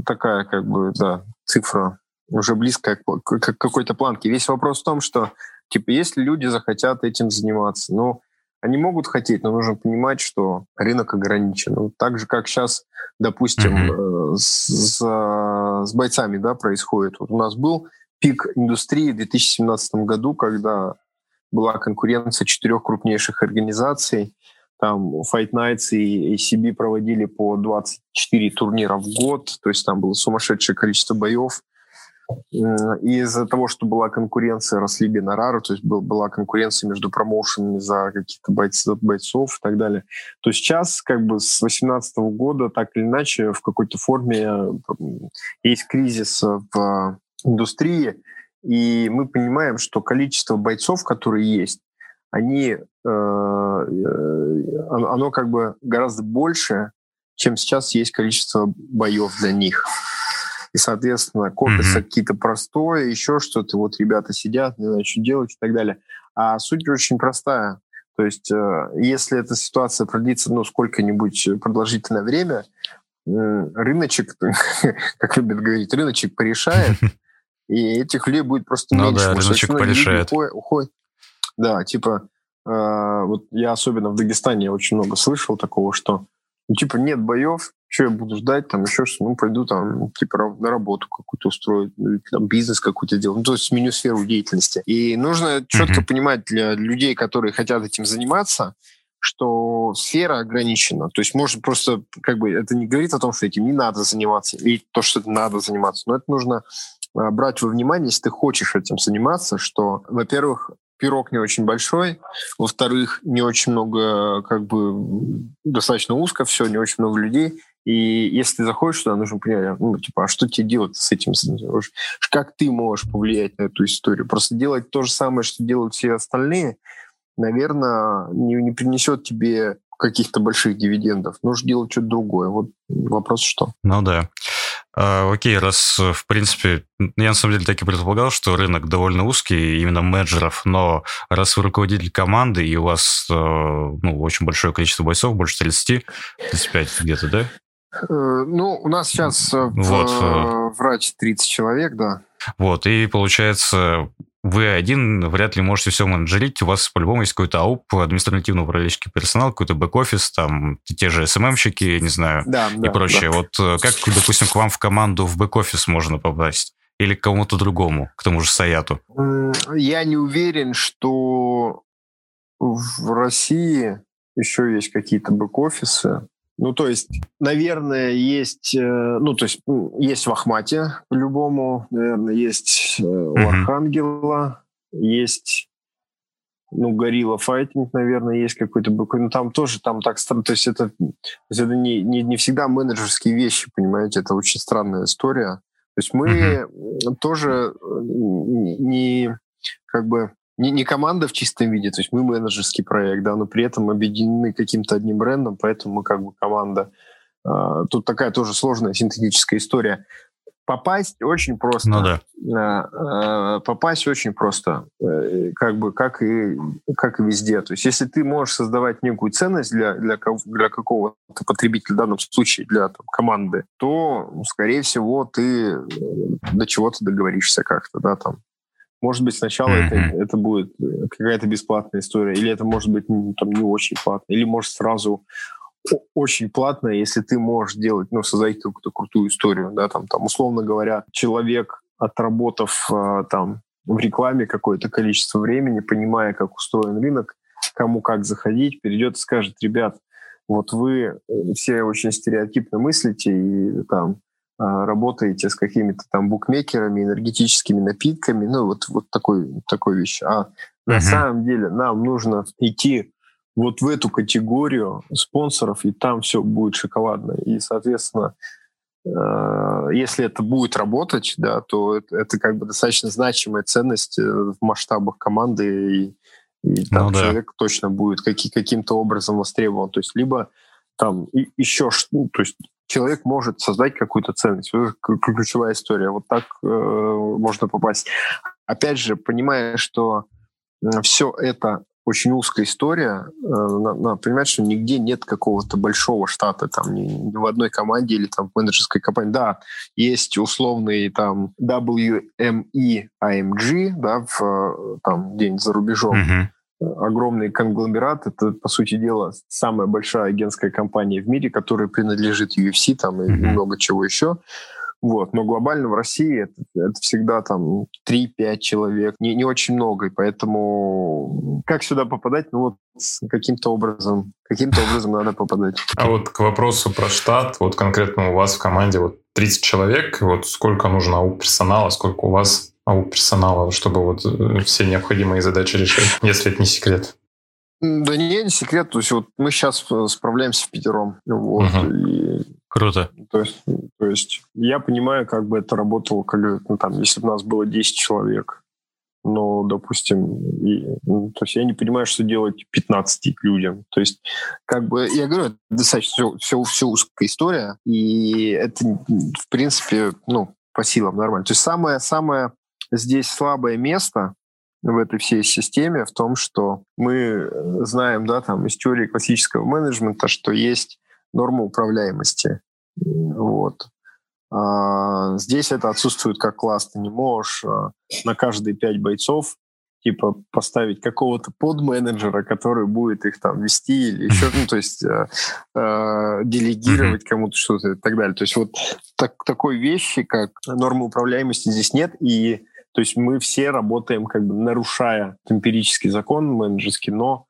такая, как бы, да, цифра уже близкая к, к какой-то планке. Весь вопрос в том, что, типа, если люди захотят этим заниматься, ну, они могут хотеть, но нужно понимать, что рынок ограничен. Ну, так же, как сейчас, допустим, mm-hmm. с, с, с бойцами да, происходит. Вот у нас был пик индустрии в 2017 году, когда была конкуренция четырех крупнейших организаций. Там Fight Nights и ACB проводили по 24 турнира в год, то есть там было сумасшедшее количество боев. И из-за того, что была конкуренция, росли гонорары, то есть был, была конкуренция между промоушенами за каких-то бойцов, бойцов и так далее, то сейчас как бы с 2018 года так или иначе в какой-то форме есть кризис в индустрии, и мы понимаем, что количество бойцов, которые есть, они, э, э, оно как бы гораздо больше, чем сейчас есть количество боев для них. И, соответственно, копятся mm-hmm. какие-то простое, еще что-то. Вот ребята сидят, не знаю, что делать и так далее. А суть очень простая. То есть, э, если эта ситуация продлится ну, сколько-нибудь продолжительное время, рыночек, как любят говорить, рыночек порешает, и этих людей будет просто ну, меньше. Да, рыночек порешает. Уходит, уходит. Да, типа, э, вот я особенно в Дагестане очень много слышал такого, что, ну, типа, нет боев, что я буду ждать, там, еще что ну, пойду там, типа, на работу какую-то устроить, ну, там, бизнес какой-то делать, ну, то есть сменю сферу деятельности. И нужно четко mm-hmm. понимать для людей, которые хотят этим заниматься, что сфера ограничена. То есть можно просто, как бы, это не говорит о том, что этим не надо заниматься, или то, что это надо заниматься, но это нужно а, брать во внимание, если ты хочешь этим заниматься, что, во-первых, пирог не очень большой, во-вторых, не очень много, как бы, достаточно узко все, не очень много людей, и если ты заходишь туда, нужно понять, ну, типа, а что тебе делать с этим? Как ты можешь повлиять на эту историю? Просто делать то же самое, что делают все остальные, наверное, не, не принесет тебе каких-то больших дивидендов. Нужно делать что-то другое. Вот вопрос что. Ну да. А, окей, раз, э, в принципе, я на самом деле так и предполагал, что рынок довольно узкий, именно менеджеров, но раз вы руководитель команды, и у вас э, ну, очень большое количество бойцов, больше 30, 35 где-то, да? Э, ну, у нас сейчас вот. в, врач 30 человек, да. Вот, и получается, вы один вряд ли можете все менеджерить, у вас по-любому есть какой-то АУП, административно-управленческий персонал, какой-то бэк-офис, там те же SMM щики, не знаю, да, и да, прочее. Да. Вот э, как, допустим, к вам в команду в бэк-офис можно попасть? Или к кому-то другому, к тому же Саяту? Я не уверен, что в России еще есть какие-то бэк-офисы. Ну, то есть, наверное, есть, э, ну, то есть, есть в Ахмате по-любому, наверное, есть э, у. Архангела, есть, ну, Горилла Файтинг, наверное, есть какой-то. Ну, там тоже, там так странно, то есть это, то есть это не, не, не всегда менеджерские вещи, понимаете, это очень странная история. То есть мы тоже э, не, как бы, не, не команда в чистом виде, то есть мы менеджерский проект, да, но при этом объединены каким-то одним брендом, поэтому мы как бы команда. Uh, тут такая тоже сложная синтетическая история. Попасть очень просто. Ну да. Uh, uh, попасть очень просто, э, как бы как и как и везде. То есть если ты можешь создавать некую ценность для для для какого-то потребителя, в данном случае для там, команды, то скорее всего ты э, до чего-то договоришься как-то, да, там может быть, сначала mm-hmm. это, это будет э, какая-то бесплатная история, или это может быть там, не очень платно, или может сразу очень платно, если ты можешь делать, ну, создать какую-то крутую историю, да, там, там, условно говоря, человек, отработав э, там в рекламе какое-то количество времени, понимая, как устроен рынок, кому как заходить, перейдет и скажет, ребят, вот вы э, все очень стереотипно мыслите, и там работаете с какими-то там букмекерами, энергетическими напитками, ну вот, вот такой, такой вещь. А uh-huh. на самом деле нам нужно идти вот в эту категорию спонсоров, и там все будет шоколадно. И, соответственно, Э, если это будет работать, да, то это, это как бы достаточно значимая ценность э, в масштабах команды, и, и там ну, да. человек точно будет каки, каким-то образом востребован. То есть либо там и, еще, ну, то есть человек может создать какую-то ценность. Это ключевая история. Вот так э, можно попасть. Опять же, понимая, что все это очень узкая история. Э, надо понимать, что нигде нет какого-то большого штата, там, ни, ни в одной команде или там в менеджерской компании. Да, есть условный там WME IMG, да, в, там где-нибудь за рубежом. Uh-huh огромный конгломерат. Это, по сути дела, самая большая агентская компания в мире, которая принадлежит UFC там, и mm-hmm. много чего еще. Вот. Но глобально в России это, это всегда там 3-5 человек, не, не очень много, и поэтому как сюда попадать? Ну вот каким-то образом, каким-то образом надо попадать. А вот к вопросу про штат, вот конкретно у вас в команде вот 30 человек, вот сколько нужно АУ персонала, сколько у вас АУ персонала, чтобы вот э, все необходимые задачи решить, если это не секрет? Да не, не секрет. То есть вот мы сейчас э, справляемся в пятером. Вот, угу. и Круто. То есть, то есть я понимаю, как бы это работало, как, ну, там, если бы у нас было 10 человек. Но, допустим, и, ну, то есть я не понимаю, что делать 15 людям. То есть, как бы, я говорю, это достаточно все, все, все узкая история, и это, в принципе, ну, по силам нормально. То есть самое, самое здесь слабое место в этой всей системе в том, что мы знаем, да, там, из теории классического менеджмента, что есть нормы управляемости. Вот. А, здесь это отсутствует как класс. Ты не можешь а, на каждые пять бойцов типа поставить какого-то подменеджера, который будет их там вести или еще, ну, то есть э, э, делегировать кому-то что-то и так далее. То есть вот так, такой вещи, как нормы управляемости здесь нет, и то есть мы все работаем как бы нарушая эмпирический закон менеджерский, но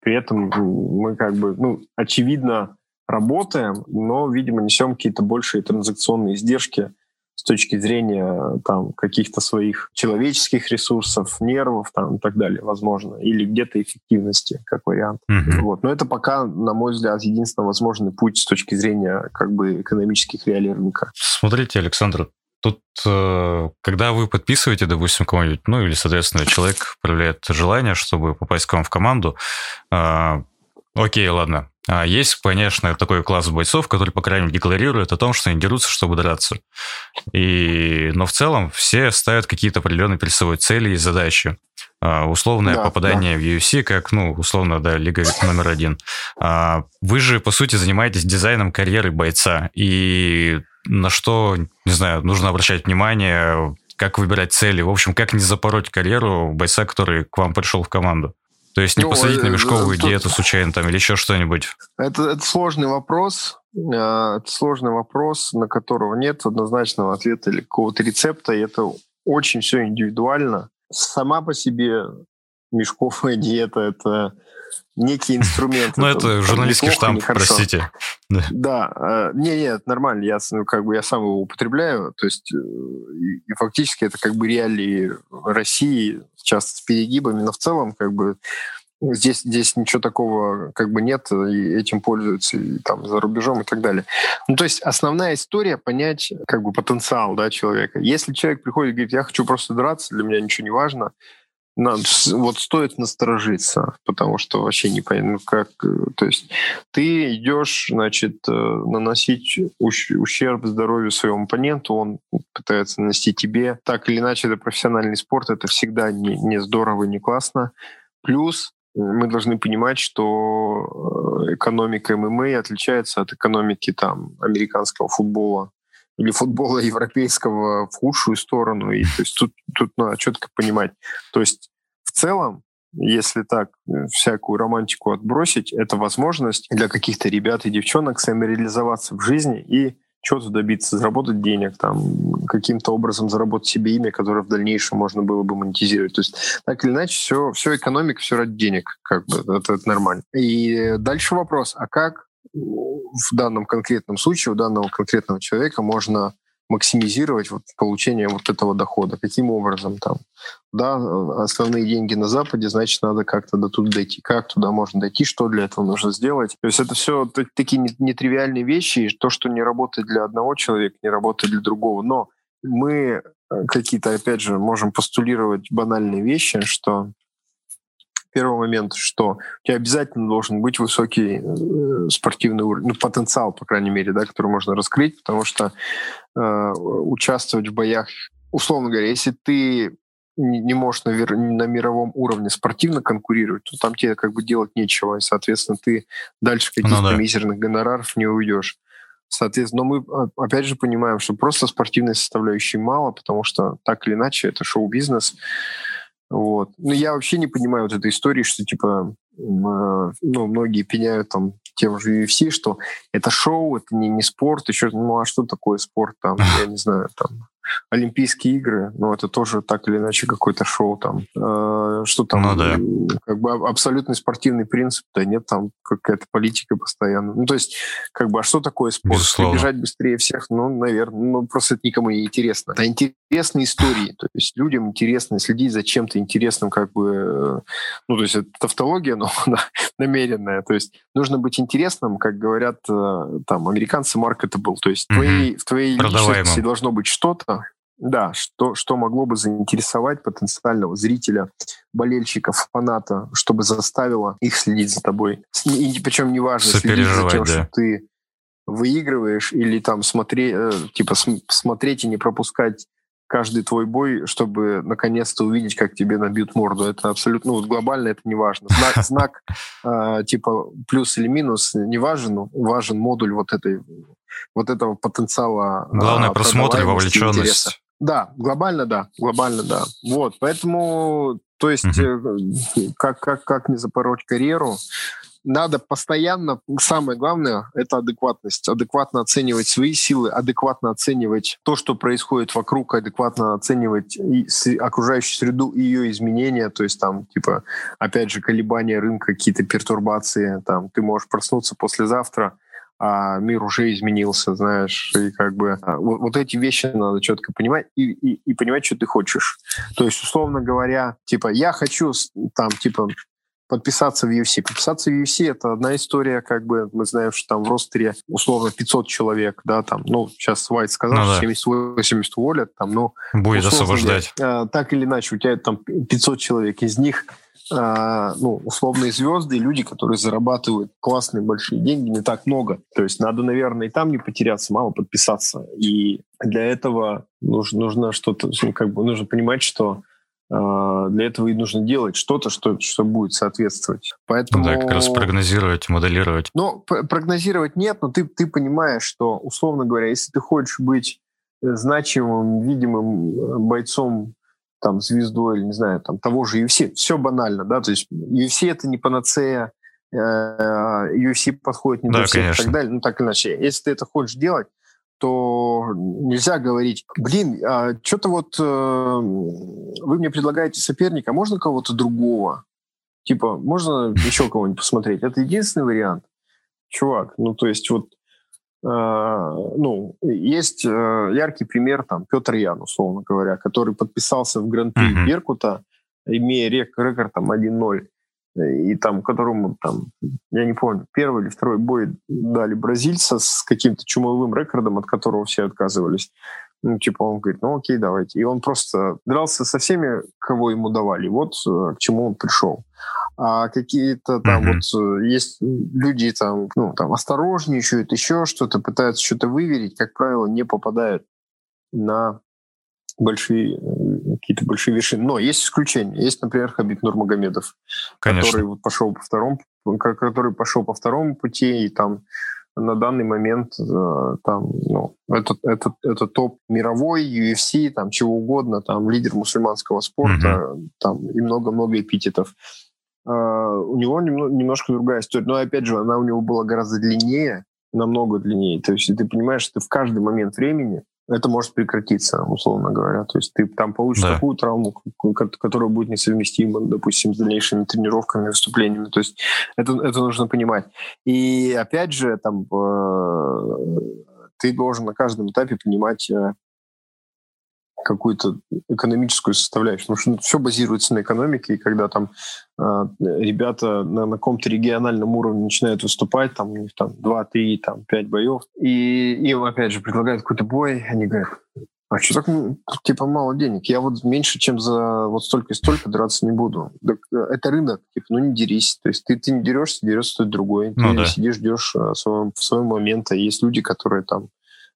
при этом мы как бы, ну, очевидно, работаем, но, видимо, несем какие-то большие транзакционные издержки с точки зрения там каких-то своих человеческих ресурсов, нервов там и так далее, возможно, или где-то эффективности, как вариант. Mm-hmm. Вот. Но это пока, на мой взгляд, единственно возможный путь с точки зрения как бы экономических реалий рынка. Смотрите, Александр, Тут, э, когда вы подписываете, допустим, кого-нибудь, ну или, соответственно, человек проявляет желание, чтобы попасть к вам в команду, э, окей, ладно, а есть, конечно, такой класс бойцов, который, по крайней мере, декларирует о том, что они дерутся, чтобы драться. И... Но в целом все ставят какие-то определенные перед собой цели и задачи. А, условное да, попадание да. в UFC, как, ну, условно, да, лига номер один. А, вы же, по сути, занимаетесь дизайном карьеры бойца. И на что, не знаю, нужно обращать внимание, как выбирать цели. В общем, как не запороть карьеру бойца, который к вам пришел в команду. То есть не ну, посадить на э, мешковую тут... диету случайно там или еще что-нибудь? Это, это сложный вопрос. Э, это сложный вопрос, на которого нет однозначного ответа или какого-то рецепта. И это очень все индивидуально. Сама по себе мешковая диета – это некий инструмент. Ну, это журналистский штамп, простите. Да, э, не, нет, нормально, я ну, как бы я сам его употребляю, то есть и фактически это как бы реалии России, часто с перегибами, но в целом как бы здесь, здесь ничего такого как бы нет, и этим пользуются и там за рубежом и так далее. Ну, то есть основная история понять как бы потенциал да, человека. Если человек приходит и говорит, я хочу просто драться, для меня ничего не важно, надо, вот стоит насторожиться, потому что вообще не понятно, ну, как... Э, то есть ты идешь, значит, э, наносить ущерб здоровью своему оппоненту, он пытается нанести тебе. Так или иначе, это профессиональный спорт, это всегда не, не здорово, не классно. Плюс э, мы должны понимать, что экономика ММА отличается от экономики там, американского футбола или футбола европейского в худшую сторону. И то есть тут, тут надо четко понимать. То есть в целом, если так э, всякую романтику отбросить, это возможность для каких-то ребят и девчонок самореализоваться в жизни и чего-то добиться, заработать денег, там, каким-то образом заработать себе имя, которое в дальнейшем можно было бы монетизировать. То есть так или иначе все, все экономика, все ради денег, как бы, это, это нормально. И дальше вопрос, а как в данном конкретном случае у данного конкретного человека можно максимизировать вот получение вот этого дохода. Каким образом там? Да, основные деньги на Западе, значит, надо как-то до туда дойти. Как туда можно дойти, что для этого нужно сделать? То есть это все такие нетривиальные вещи, и то, что не работает для одного человека, не работает для другого. Но мы э, какие-то, опять же, можем постулировать банальные вещи, что первый момент, что у тебя обязательно должен быть высокий э, спортивный уровень, ну, потенциал, по крайней мере, да, который можно раскрыть, потому что э, участвовать в боях, условно говоря, если ты не, не можешь на, на мировом уровне спортивно конкурировать, то там тебе как бы делать нечего, и, соответственно, ты дальше ну каких-то ну, да. мизерных гонораров не уйдешь. Соответственно, но мы а, опять же понимаем, что просто спортивной составляющей мало, потому что так или иначе это шоу-бизнес. Вот. Но я вообще не понимаю вот этой истории, что типа ну, многие пеняют там тем же UFC, что это шоу, это не, не спорт, еще, ну а что такое спорт там, я не знаю, там Олимпийские игры, ну, это тоже так или иначе какое-то шоу там. Э, что там? Ну, да. Как бы абсолютный спортивный принцип, да нет, там какая-то политика постоянно. Ну, то есть, как бы, а что такое спорт? Безусловно. Бежать быстрее всех? Ну, наверное, ну, просто это никому не интересно. Это интересные истории, то есть людям интересно следить за чем-то интересным, как бы, ну, то есть это тавтология, но намеренная, то есть нужно быть интересным, как говорят э, там американцы, marketable, то есть mm-hmm. твоей, в твоей личности должно быть что-то, да, что, что могло бы заинтересовать потенциального зрителя, болельщика, фаната, чтобы заставило их следить за тобой. И, причем неважно, следить за тем, да. что ты выигрываешь или там смотреть, э, типа смотреть и не пропускать каждый твой бой, чтобы наконец-то увидеть, как тебе набьют морду. Это абсолютно, ну, вот глобально это не важно. Знак, знак э, типа плюс или минус не важен, важен модуль вот этой вот этого потенциала. Главное просмотр и вовлеченность. Интереса. Да, глобально да, глобально да. Вот, поэтому, то есть, mm-hmm. как, как, как не запороть карьеру, надо постоянно, самое главное, это адекватность. Адекватно оценивать свои силы, адекватно оценивать то, что происходит вокруг, адекватно оценивать и окружающую среду и ее изменения. То есть там, типа, опять же, колебания рынка, какие-то пертурбации. Там, ты можешь проснуться послезавтра, а мир уже изменился, знаешь, и как бы а, вот, вот эти вещи надо четко понимать и, и, и понимать, что ты хочешь. То есть, условно говоря, типа, я хочу там, типа, подписаться в UFC. Подписаться в UFC — это одна история, как бы мы знаем, что там в ростере условно 500 человек, да, там, ну, сейчас Уайт сказал, ну, да. 70-80 уволят, там, ну... Будет освобождать. Говоря, так или иначе, у тебя там 500 человек, из них ну, условные звезды, люди, которые зарабатывают классные большие деньги, не так много. То есть надо, наверное, и там не потеряться, мало подписаться. И для этого нужно, нужно что-то, ну, как бы нужно понимать, что а, для этого и нужно делать что-то, что, что будет соответствовать. Поэтому... Да, как раз прогнозировать, моделировать. Ну, прогнозировать нет, но ты, ты понимаешь, что, условно говоря, если ты хочешь быть значимым, видимым э, бойцом там, звездой или, не знаю, там, того же UFC. Все банально, да, то есть UFC — это не панацея, э, UFC подходит не да, для всех конечно. и так далее. Ну, так иначе. Если ты это хочешь делать, то нельзя говорить, блин, а что-то вот э, вы мне предлагаете соперника, можно кого-то другого? Типа, можно еще кого-нибудь посмотреть? Это единственный вариант. Чувак, ну, то есть вот Э, ну, есть э, яркий пример, там, Петр Ян, условно говоря, который подписался в Гран-при mm-hmm. Беркута, имея рек, рекорд там 1-0, и там, которому, там, я не помню, первый или второй бой дали бразильца с каким-то чумовым рекордом, от которого все отказывались. Ну, типа, он говорит, ну окей, давайте. И он просто дрался со всеми, кого ему давали. Вот э, к чему он пришел а какие-то там mm-hmm. вот э, есть люди там, ну, там осторожничают, еще что-то, пытаются что-то выверить, как правило, не попадают на большие э, какие-то большие вершины. Но есть исключения. Есть, например, Хабиб Нурмагомедов, Конечно. который вот пошел по второму, который пошел по второму пути и там на данный момент э, там, ну, это, это, это топ мировой, UFC, там, чего угодно, там, лидер мусульманского спорта, mm-hmm. там, и много-много эпитетов. Uh, у него немножко другая история. Но, опять же, она у него была гораздо длиннее, намного длиннее. То есть ты понимаешь, что в каждый момент времени это может прекратиться, условно говоря. То есть ты там получишь да. такую травму, которая будет несовместима, допустим, с дальнейшими тренировками, выступлениями. То есть это, это нужно понимать. И опять же, там, э, ты должен на каждом этапе понимать э, какую-то экономическую составляющую, потому что ну, все базируется на экономике, и когда там э, ребята на, на каком-то региональном уровне начинают выступать, там у них там 2, 3, там 5 боев, и им опять же предлагают какой-то бой, они говорят, а что так, типа, мало денег? Я вот меньше, чем за вот столько и столько драться не буду. Так, э, это рынок, типа, ну не дерись. То есть ты, ты не дерешься, дерется кто-то другой. Ну, ты да. сидишь, ждешь своего, своего момента. Есть люди, которые там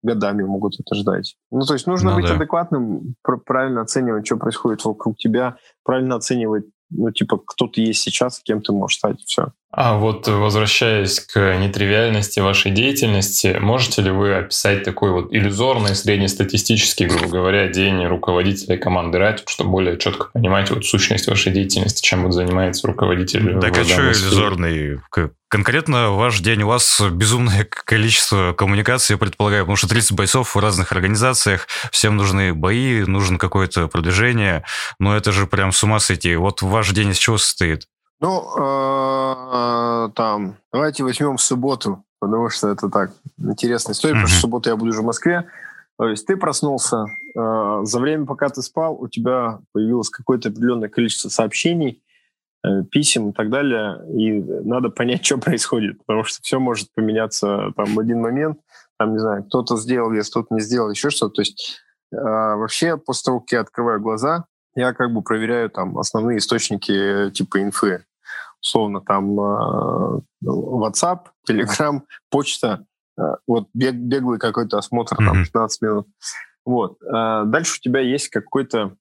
годами могут это ждать. Ну, то есть нужно ну, быть да. адекватным, правильно оценивать, что происходит вокруг тебя, правильно оценивать, ну, типа, кто ты есть сейчас, кем ты можешь стать, все. А вот возвращаясь к нетривиальности вашей деятельности, можете ли вы описать такой вот иллюзорный, среднестатистический, грубо говоря, день руководителя команды Ратик, чтобы более четко понимать вот сущность вашей деятельности, чем вот занимается руководитель? Так а что иллюзорный? Конкретно ваш день, у вас безумное количество коммуникаций, я предполагаю, потому что 30 бойцов в разных организациях, всем нужны бои, нужно какое-то продвижение, но это же прям с ума сойти. Вот ваш день из чего состоит? Ну, э, там, давайте возьмем субботу, потому что это так интересная история, потому что в субботу я буду уже в Москве. То есть ты проснулся, э, за время, пока ты спал, у тебя появилось какое-то определенное количество сообщений, э, писем и так далее, и надо понять, что происходит, потому что все может поменяться там в один момент, там, не знаю, кто-то сделал, если кто-то не сделал, еще что-то. То есть вообще после того, как я открываю глаза, я как бы проверяю там основные источники типа инфы. Условно там э, WhatsApp, Telegram, почта. Э, вот бег, беглый какой-то осмотр, mm-hmm. там 15 минут. Вот. Э, дальше у тебя есть какой-то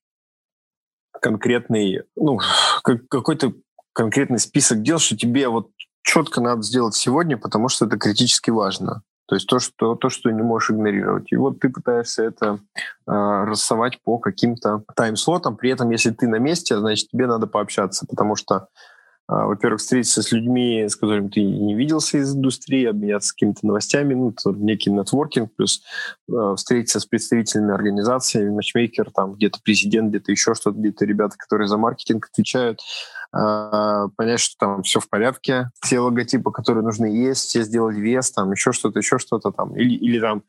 конкретный, ну, какой-то конкретный список дел, что тебе вот четко надо сделать сегодня, потому что это критически важно. То есть то, что, то, что не можешь игнорировать. И вот ты пытаешься это э, рассовать по каким-то тайм-слотам. При этом, если ты на месте, значит, тебе надо пообщаться, потому что во-первых, встретиться с людьми, с которыми ты не виделся из индустрии, обменяться какими-то новостями, ну, это некий нетворкинг, плюс э, встретиться с представителями организации, матчмейкер, там где-то президент, где-то еще что-то, где-то ребята, которые за маркетинг отвечают, понять, что там все в порядке, все логотипы, которые нужны, есть, все сделать вес, там еще что-то, еще что-то там, или, или там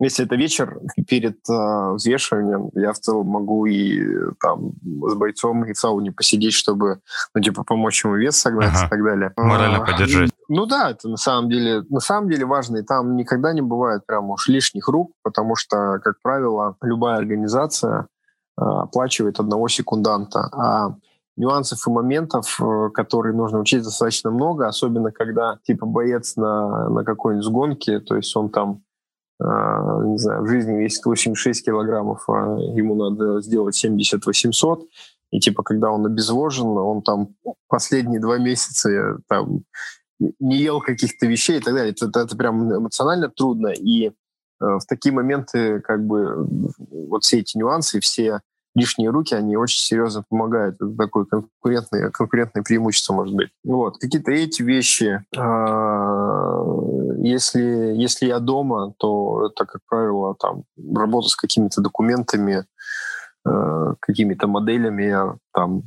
если это вечер перед э, взвешиванием, я в целом могу и там с бойцом и в сауне посидеть, чтобы, ну, типа, помочь ему вес согнать ага. и так далее. Морально а, поддержать. Ну да, это на самом деле, на самом деле важно, и там никогда не бывает прям уж лишних рук, потому что, как правило, любая организация э, оплачивает одного секунданта, а нюансов и моментов, э, которые нужно учить достаточно много, особенно когда типа боец на, на какой-нибудь сгонке, то есть он там не знаю, в жизни весит 86 килограммов, а ему надо сделать 70-800, и типа когда он обезвожен, он там последние два месяца э, там не ел каких-то вещей и так далее. Это, это, это прям эмоционально трудно. И э, в такие моменты как бы вот все эти нюансы, все лишние руки, они очень серьезно помогают. Это такое конкурентное, конкурентное преимущество, может быть. Вот. Какие-то эти вещи, а, если, если я дома, то это, как правило, там, работа с какими-то документами, а, какими-то моделями, там,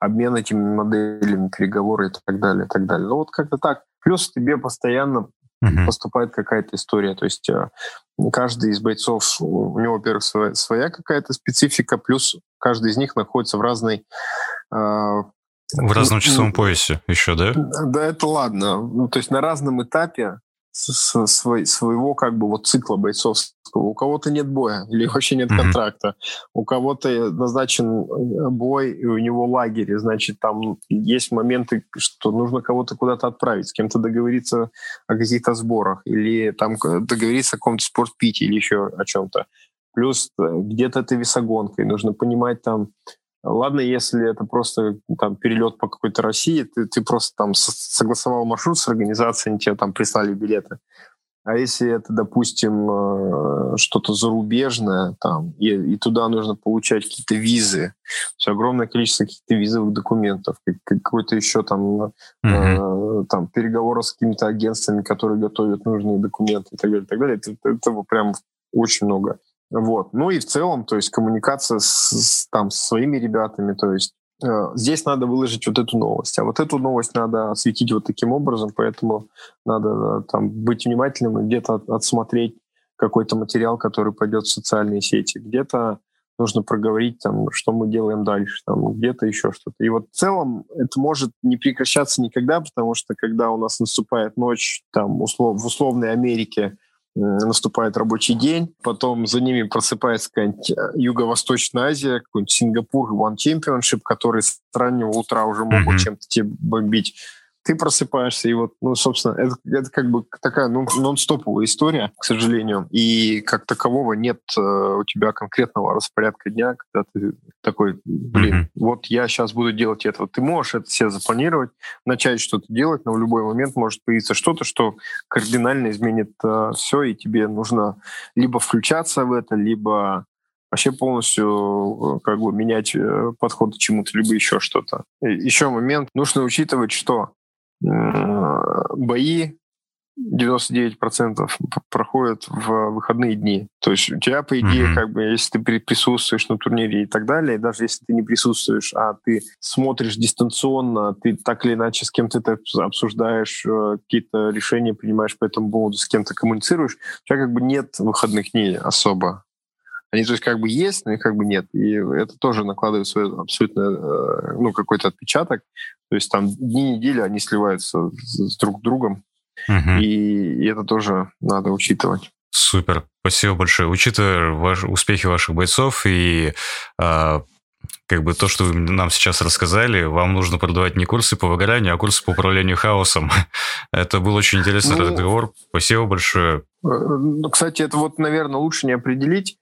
обмен этими моделями, переговоры и так далее, и так далее. Ну вот как-то так. Плюс тебе постоянно uh-huh. поступает какая-то история. То есть э, каждый из бойцов, у него, во-первых, своя, своя какая-то специфика, плюс каждый из них находится в разной... Э, в разном часовом поясе еще, да? Да, это ладно. Ну, то есть на разном этапе с, своего как бы вот цикла бойцовского. У кого-то нет боя или вообще нет mm-hmm. контракта. У кого-то назначен э, бой, и у него лагерь, значит, там есть моменты, что нужно кого-то куда-то отправить, с кем-то договориться о каких-то сборах, или там договориться о каком-то спортпите или еще о чем-то. Плюс э, где-то это весогонка, и нужно понимать там, Ладно, если это просто там перелет по какой-то России, ты, ты просто там согласовал маршрут с организацией, они тебе там прислали билеты. А если это, допустим, э, что-то зарубежное, там, и, и туда нужно получать какие-то визы, все огромное количество каких-то визовых документов, какой-то еще там, mm-hmm. э, там переговоры с какими-то агентствами, которые готовят нужные документы и так далее, и так далее. Это, этого прям очень много. Вот. Ну и в целом, то есть коммуникация с, с, там, с своими ребятами, то есть э, здесь надо выложить вот эту новость, а вот эту новость надо осветить вот таким образом, поэтому надо э, там быть внимательным и где-то от, отсмотреть какой-то материал, который пойдет в социальные сети, где-то нужно проговорить, там, что мы делаем дальше, там, где-то еще что-то. И вот в целом это может не прекращаться никогда, потому что когда у нас наступает ночь, там, услов, в условной Америке, наступает рабочий день, потом за ними просыпается какая-нибудь э, Юго-Восточная Азия, какой-нибудь Сингапур, One Championship, который с раннего утра уже могут mm-hmm. чем-то тебе бомбить ты просыпаешься, и вот, ну, собственно, это, это как бы такая ну, нон-стоповая история, к сожалению, и как такового нет э, у тебя конкретного распорядка дня, когда ты такой, блин, mm-hmm. вот я сейчас буду делать это. Ты можешь это себе запланировать, начать что-то делать, но в любой момент может появиться что-то, что кардинально изменит э, все, и тебе нужно либо включаться в это, либо вообще полностью э, как бы менять э, подход к чему-то, либо еще что-то. Еще момент, нужно учитывать, что бои 99% проходят в выходные дни. То есть у тебя, по идее, mm-hmm. как бы, если ты присутствуешь на турнире и так далее, даже если ты не присутствуешь, а ты смотришь дистанционно, ты так или иначе с кем-то это обсуждаешь, э, какие-то решения принимаешь по этому поводу, с кем-то коммуницируешь, у тебя как бы нет выходных дней особо. Они, то есть, как бы есть, но их как бы нет. И это тоже накладывает свой абсолютно, э, ну, какой-то отпечаток. То есть там дни недели, они сливаются с друг другом. Угу. И, и это тоже надо учитывать. Супер, спасибо большое. Учитывая ваши, успехи ваших бойцов и э, как бы то, что вы нам сейчас рассказали, вам нужно продавать не курсы по выгоранию, а курсы по управлению хаосом. Это был очень интересный ну, разговор. Спасибо большое. Э, ну, кстати, это вот, наверное, лучше не определить,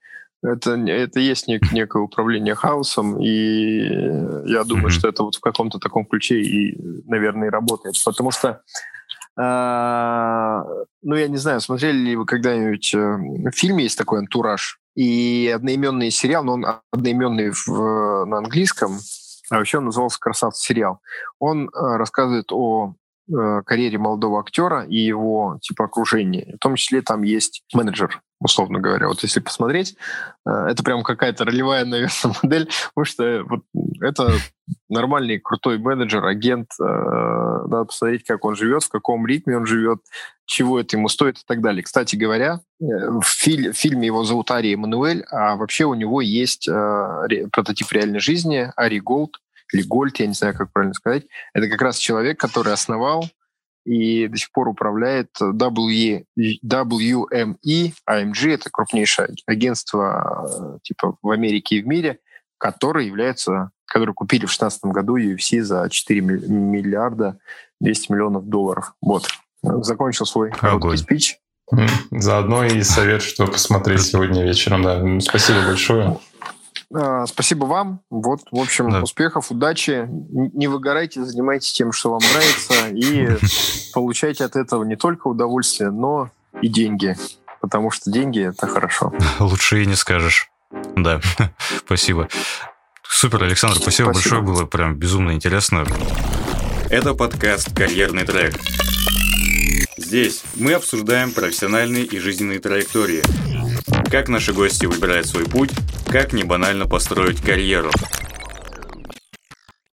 это, это есть нек, некое управление хаосом, и я думаю, mm-hmm. что это вот в каком-то таком ключе и, наверное, и работает. Потому что, э, ну, я не знаю, смотрели ли вы когда-нибудь э, в фильме есть такой «Антураж», и одноименный сериал, но он одноименный в, на английском, а вообще он назывался «Красавцы сериал». Он э, рассказывает о карьере молодого актера и его типа окружения. В том числе там есть менеджер условно говоря. Вот если посмотреть, э, это прям какая-то ролевая, наверное, модель, потому что вот это нормальный крутой менеджер, агент. Э, надо посмотреть, как он живет, в каком ритме он живет, чего это ему стоит и так далее. Кстати говоря, э, в, филь- в фильме его зовут Ари Эммануэль, а вообще у него есть прототип реальной жизни Ари Голд, или Гольд, я не знаю, как правильно сказать. Это как раз человек, который основал и до сих пор управляет w, WME, AMG, это крупнейшее агентство типа в Америке и в мире, которое является, которое купили в 2016 году UFC за 4 миллиарда 200 миллионов долларов. Вот. Закончил свой короткий спич. Заодно и совет, что посмотреть сегодня вечером. Да. Спасибо большое. А, спасибо вам. Вот, в общем, да. успехов, удачи. Не выгорайте, занимайтесь тем, что вам нравится, и получайте от этого не только удовольствие, но и деньги. Потому что деньги — это хорошо. Лучше и не скажешь. Да, спасибо. Супер, Александр, спасибо, спасибо большое, было прям безумно интересно. Это подкаст «Карьерный трек». Здесь мы обсуждаем профессиональные и жизненные траектории – как наши гости выбирают свой путь, как не банально построить карьеру –